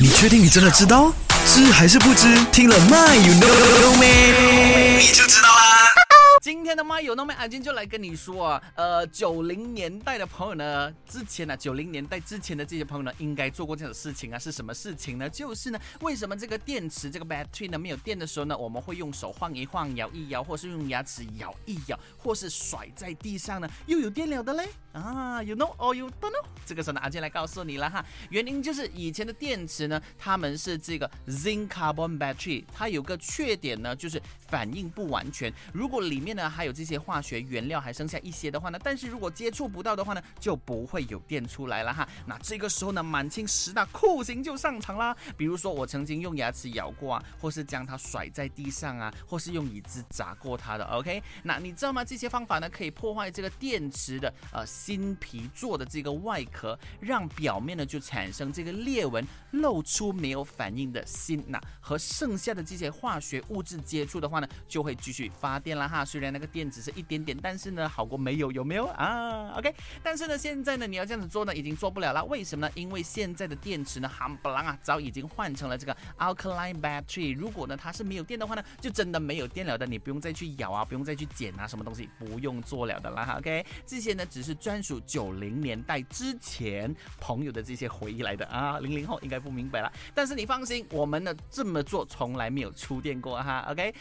你确定你真的知道？知还是不知？听了 My you know me，？你就知道。的麦有那么安静，就来跟你说啊，呃，九零年代的朋友呢，之前呢，九零年代之前的这些朋友呢，应该做过这种事情啊，是什么事情呢？就是呢，为什么这个电池这个 battery 呢没有电的时候呢，我们会用手晃一晃、摇一摇，或是用牙齿咬一咬，或是甩在地上呢，又有电了的嘞？啊，you know or you don't know？这个时候呢，阿健来告诉你了哈，原因就是以前的电池呢，它们是这个 zinc carbon battery，它有个缺点呢，就是反应不完全，如果里面呢还有有这些化学原料还剩下一些的话呢，但是如果接触不到的话呢，就不会有电出来了哈。那这个时候呢，满清十大酷刑就上场啦。比如说我曾经用牙齿咬过啊，或是将它甩在地上啊，或是用椅子砸过它的。OK，那你知道吗？这些方法呢，可以破坏这个电池的呃新皮做的这个外壳，让表面呢就产生这个裂纹，露出没有反应的芯。那和剩下的这些化学物质接触的话呢，就会继续发电了哈。虽然那个电电只是一点点，但是呢，好过没有，有没有啊？OK，但是呢，现在呢，你要这样子做呢，已经做不了了。为什么呢？因为现在的电池呢，含不啷啊，早已经换成了这个 alkaline battery。如果呢，它是没有电的话呢，就真的没有电了的。你不用再去咬啊，不用再去剪啊，什么东西不用做了的啦。OK，这些呢，只是专属九零年代之前朋友的这些回忆来的啊。零零后应该不明白了，但是你放心，我们呢这么做从来没有触电过哈。OK，